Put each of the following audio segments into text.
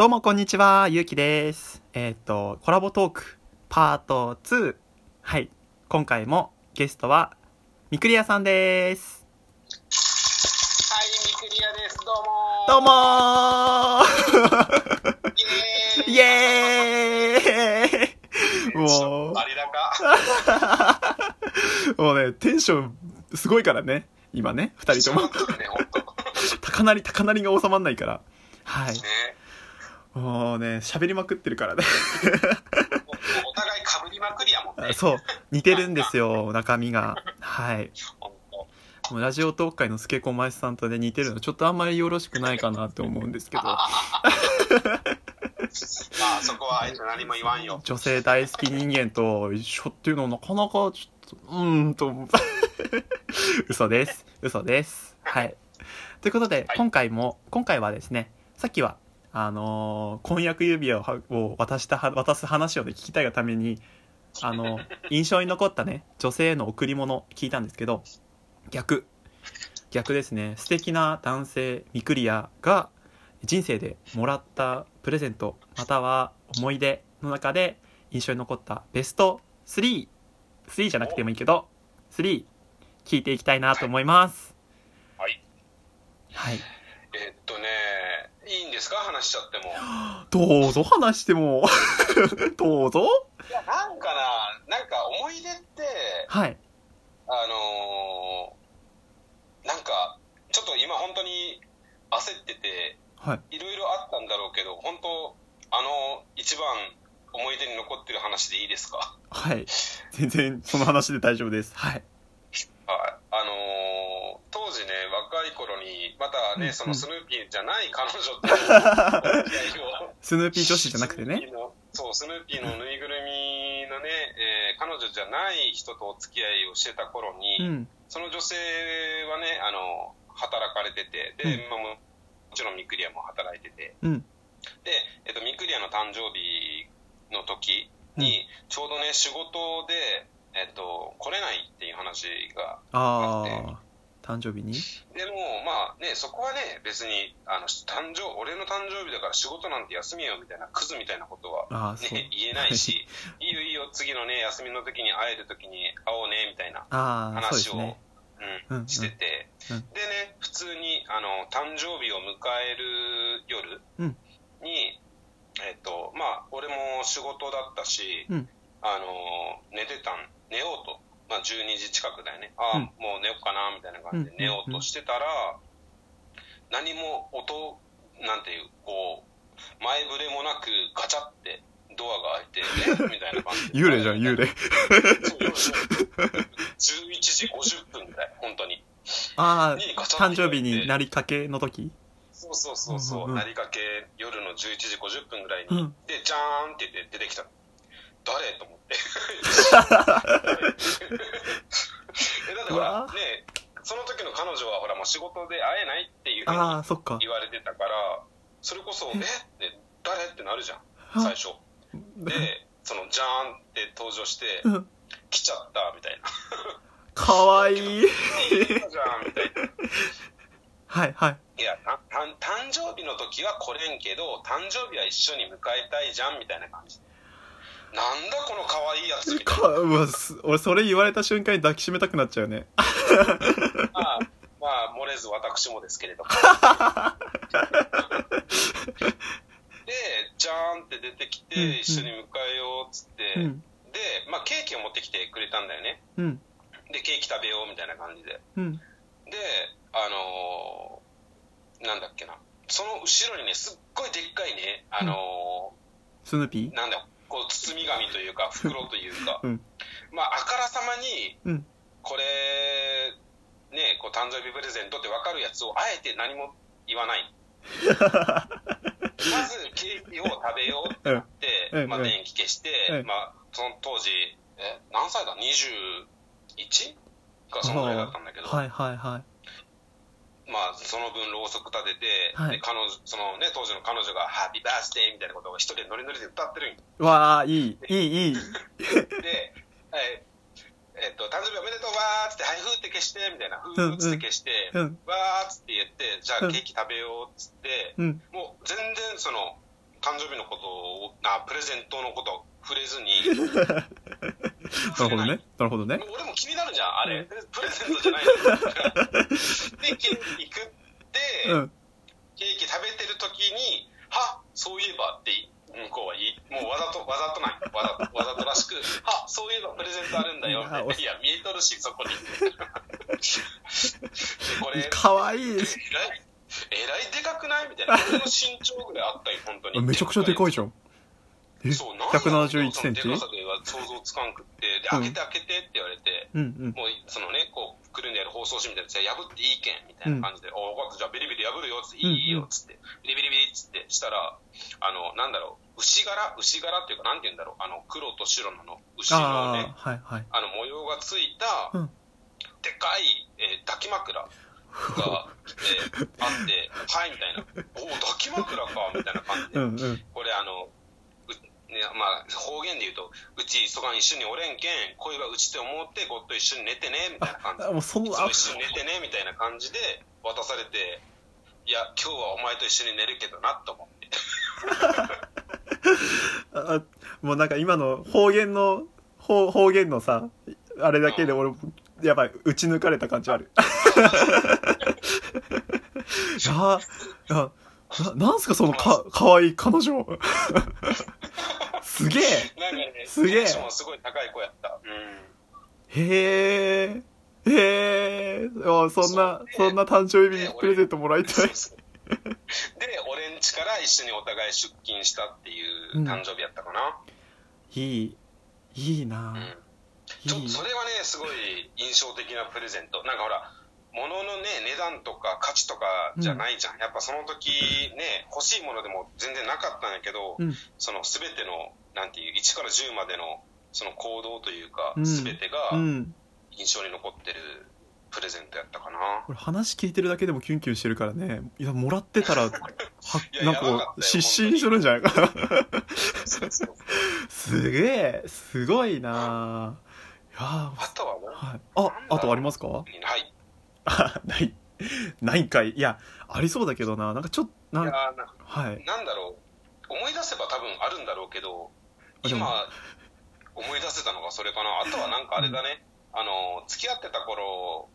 どうもこんにちは、ゆうきです。えっ、と、コラボトークパート2。はい。今回もゲストは、みくりやさんです。はい、ミクリアです。どうもどうもーイイエーイもうありだか。もうね、テンションすごいからね。今ね、二人とも。高鳴り、高鳴りが収まんないから。はい。ね。もうね、喋りまくってるからね。お互い被りまくりやもんね。そう。似てるんですよ、中身が。はい。もうラジオトーク界のスケコマイスさんとね、似てるの、ちょっとあんまりよろしくないかなって思うんですけど。まあ、そこは何も言わんよ。女性大好き人間と一緒っていうのはなかなかちょっと、うーんと。嘘です。嘘です。はい。ということで、はい今回も、今回はですね、さっきは、あのー婚約指輪を渡したは、渡す話をね、聞きたいがために、あの、印象に残ったね、女性への贈り物聞いたんですけど、逆。逆ですね。素敵な男性、ミクリアが、人生でもらったプレゼント、または思い出の中で印象に残ったベスト3、3じゃなくてもいいけど、3、聞いていきたいなと思います。はい。はい。ですか？話しちゃっても。どうぞ話しても。どうぞ。いや、なんかな、なんか思い出って、はい。あのー、なんか、ちょっと今本当に焦ってて、はい。いろいろあったんだろうけど、本当、あの、一番思い出に残ってる話でいいですか？はい。全然その話で大丈夫です。はい。はい。あのー当時ね、若い頃に、またね、うんそのスヌーピーじゃない彼女って スヌーピー女子じゃなくてね。そう、スヌーピーのぬいぐるみのね、えー彼女じゃない人とお付き合いをしてた頃に、うん。その女性はね、あの、働かれてて、で、うんまあももちろんミクリアも働いてて、うん。で、えっと、ミクリアの誕生日の時に、ちょうどね、仕事で、えっと、来れないっていう話がああ。誕生日に？でも、まあね、そこはね、別に、あの、誕生、俺の誕生日だから仕事なんて休みよみたいな、クズみたいなことは。ね、言えないし、いいよいいよ、次のね、休みの時に会える時に会おうね、みたいな話を、すね。ううんん、してて、うんでね、普通に、あの、誕生日を迎える夜うんに、えっと、まあ、俺も仕事だったし、うんあの、寝てたん、寝ようと。まあ、12時近くだよね。ああ、うんもう寝ようかな、みたいな感じでうん寝ようとしてたら、何も音、なんていう、こう、前触れもなくガチャってドアが開いて、え？みたいな感じで。幽霊じゃん、幽霊。そう11時50分ぐらい、本当に。ああ、誕生日になりかけの時？そうそうそうそう、うんうんうんなりかけ夜の11時50分ぐらいに、うんで、じゃーんって言って出てきたの。誰？と思って。え、だってほらね、その時の彼女はほらもう仕事で会えないっていうふうに。言われてたから、それこそ、え？って誰？ってなるじゃん、あ最初。で、その、じゃーんって登場して、うん来ちゃった、みたいな。かわいい。いいじゃん、みたいな。はい、はい。いや、たた誕生日の時は来れんけど、誕生日は一緒に迎えたいじゃんみたいな感じ。なんだこの可愛いやつみたいかうわす俺、それ言われた瞬間に抱きしめたくなっちゃうね。な。まあ、まあ、漏れず私もですけれども。で、じゃーんって出てきて、うん一緒に迎えようっつって、うん。で、まあ、ケーキを持ってきてくれたんだよね。うん。で、ケーキ食べようみたいな感じで。うん。で、あのーなんだっけな。その後ろにね、すっごいでっかいね、あのスヌーピー？ーなんだこう、包み紙というか、袋というか、うん。まあ、あからさまに、うん。これ、ね、こう、誕生日プレゼントって分かるやつを、あえて何も言わない。まず、ケーキを食べようってなって、まあ、電気消して、うんまあ、その当時、え、何歳だ ?21? か、そのぐらいだったんだけど、はい、はい、はい。まあ、その分ろうそく立てて、はいで彼女、そのね、当時の彼女が、ハッピーバースデーみたいなことを一人でノリノリで歌ってるんよわあ、いい、いい、いい。で、ええっと、誕生日おめでとうわーっつって、はい、ふーって消して、みたいな、ふーっつって消して、うん。わーっつって言って、じゃあうんケーキ食べようっつって、うん。もう全然その、誕生日のことを、な、プレゼントのこと触れずに、なるほどね。なるほどね。俺も気になるじゃん、あれ。プレゼントじゃないので、ケーキ食って、うん。ケーキ食べてる時に、はそういえばって向こうは言い、もうわざと、わざとない。わざと、わざとらしく、はそういえばプレゼントあるんだよ。いや、見えとるし、そこに。これ、かわいい。えらい、えらいでかくない？みたいな。俺の身長ぐらいあったよ、本当に。めちゃくちゃでかいじゃん。え？そう、なんだろう171センチ？想像つかんくって、で、うん開けて開けてって言われて、うんうん。もう、そのね、こう、くるんでやる包装紙みたいなやつ破っていいけん、みたいな感じで、お分かった、じゃあビリビリ破るよ、つって、いいよ、つって、ビリビリビリっつって、したら、あの、なんだろう、牛柄牛柄っていうか、なんて言うんだろう、あの、黒と白のあの、牛のあね、あ、はいはい。あの、模様がついた、うんでかい、えー抱き枕が、えーあって、はい、みたいな。おお、抱き枕か、みたいな感じで。うんうん。これあの、うね、まあ、方言で言うと、うち、そがん一緒におれんけん、恋はうちって思って、ごっと一緒に寝てね、みたいな感じ。あ、もうそんな、も一緒に寝てね、みたいな感じで渡されて、いや、今日はお前と一緒に寝るけどな、と思って。あもうなんか今の方言の方方言のさあれだけで俺やばい打ち抜かれた感じある。あななんすかそのかかわいい彼女すげえ。なんかね、すげえ。テンションもすごい高い子やった。うん。へえへえあそんなそんな誕生日プレゼントもらいたい。で、俺ん家から一緒にお互い出勤したっていう誕生日やったかな。いいいいな。うん。ちょっとそれはね、すごい印象的なプレゼント。なんかほら、物のね、値段とか価値とかじゃないじゃん。やっぱその時ね、欲しいものでも全然なかったんやけど、うん。その全ての、なんていう、1から10までのその行動というかう、ん。全てがうん。印象に残ってるプレゼントやったかな。これ話聞いてるだけでもキュンキュンしてるからね。いやもらってたら はやなんか失神するんじゃない？かな すげえすごいな。いやーあとはもう、はい。ああとありますか？はい。あ ない。ないんかい。いやありそうだけどな。なんかちょっとなんはい。なんだろう、思い出せば多分あるんだろうけど、今、思い出せたのがそれかな。あとはなんかあれだね、あの、付き合ってた頃、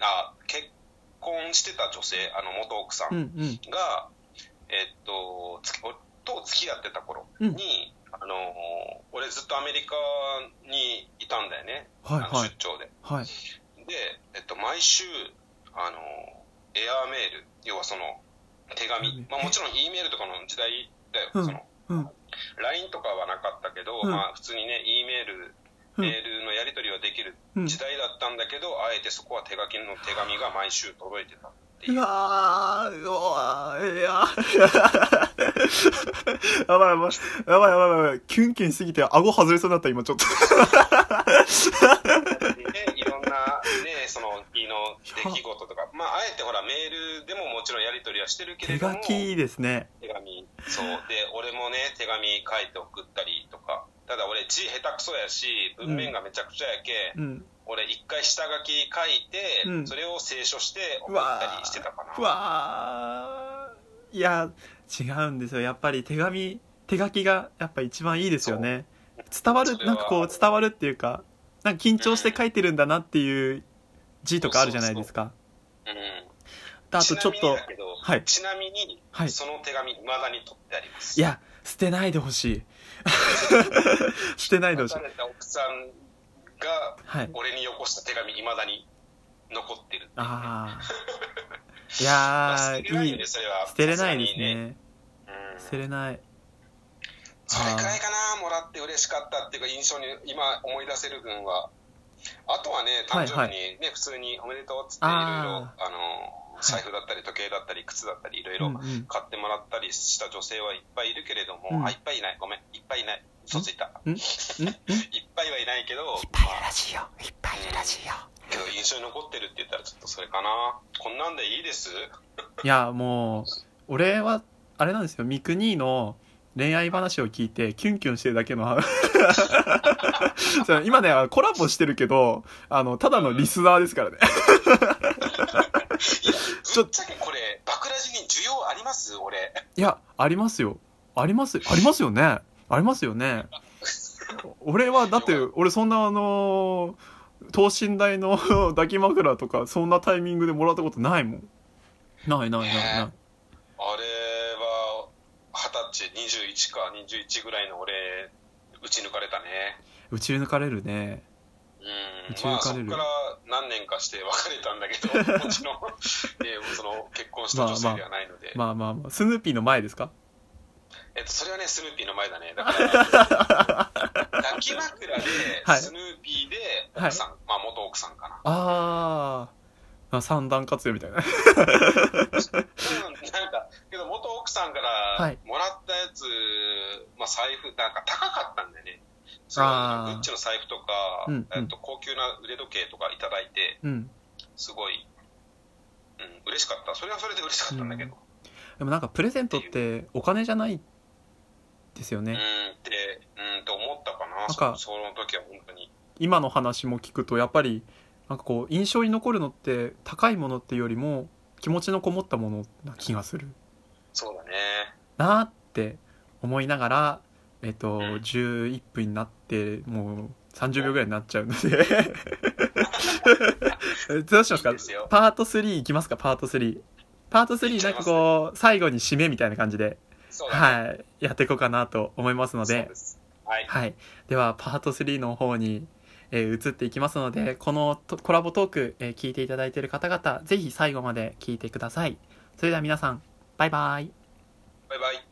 あ、結婚してた女性、あの、元奥さうんんうん。が、えっと、と付き合ってた頃うん。に、あの、俺ずっとアメリカにいたんだよね。はいはい。出張で。はい。で、えっと、毎週、あの、エアーメール、要はその、手紙、まあもちろん E メールとかの時代だよ、うん。その、うん。LINE とかはなかったけど、うん。まあ普通にね、E メール、うん。メールのやり取りはできるうん。時代だったんだけど、あえてそこは手書きの手紙が毎週届いてたっていう。う。わーうわーいや。やばいやばい。やばいやばいやばい。キュンキュンしすぎて顎外れそうになった今ちょっと。で、いろんな、ね、その日の出来事とか、まああえてほら、メールでももちろんやり取りはしてるけれ手ども、書きですね。手紙そう。で俺もね手紙書いて送ったりとか。ただ俺字下手くそやし文面がめちゃくちゃやけ、うん。俺一回下書き書いて、うん。それを清書して送ったりしてたかな。うわー。いや違うんですよ。やっぱり手紙手書きがやっぱ一番いいですよね。伝わるなんかこう伝わるっていうかなんか緊張して書いてるんだなっていう字とかあるじゃないですか。うんあとちょっちなみにとはい。ちなみに、はい。その手紙未だに取ってあります。いや捨てないでほしい。捨てないでほしい。別れた奥さんがはい。俺によこした手紙未だに残ってるああいやーいい。んでそれは。捨てれないですね。うん。捨てれない。それくらいかな、もらって嬉しかったっていうか、印象に今思い出せる分は。あとはね、誕生日にね、普通におめでとうっつって、いろいろ、ああの、財布だったり、時計だったり、靴だったり、いろいろ買ってもらったりした女性はいっぱいいるけれども、うん。あ、いっぱいいない、ごめん、いっぱいいない、嘘ついた。いっぱいはいないけど、ぱいいるらしいよいっぱいいるらしいよけど印象に残ってるって言ったらちょっとそれかな。こんなんでいいです？いやもう俺はあれなんですよ。三国の恋愛話を聞いてキュンキュンしてるだけの 今ねコラボしてるけどあのただのリスナーですからねぶっちゃけこれ、バクラジに需要あります？俺。いやありますよ。ありますありますよね。ありますよね。俺はだって俺そんなあの等身大の 抱き枕とかそんなタイミングでもらったことないもん。ないないないない。あれは二十歳21か21ぐらいの俺打ち抜かれたね。打ち抜かれるねうん。まあそこから何年かして別れたんだけど もちろん、えーその結婚した女性ではないので、まあまあまあスヌーピーの前ですか？えっと、それはねスヌーピーの前だね。だから 抱き枕ではい。スヌーピーで奥さん、まあ元奥さんかな。あー。あ三段活用みたいな。うんなんか、けど元奥さんからはい。もらったやつ、まあ財布、なんか高かったんだよね。そあーのグッチの財布とか、うんうんえっと、高級な腕時計とかいただいて、うんすごい、うん、嬉しかった。それはそれで嬉しかったんだけど。でもなんかプレゼントってお金じゃないですようん、ねって、うん、と思ったかな。なんかそその時は本当に。今の話も聞くとやっぱりなんかこう印象に残るのって高いものっていうよりも気持ちのこもったものな気がするそうだね。なーって思いながらえっとん11分になってもう30秒ぐらいになっちゃうので どうしますか？パート3いきますか？パート3パート3なんかこう最後に締めみたいな感じで。はいやっていこうかなと思いますので。はい。はい。では、パート3の方に、えー移っていきますので、このとコラボトーク、えー聞いていただいている方々、ぜひ最後まで聞いてください。それでは皆さん、バイバイ。バイバイ。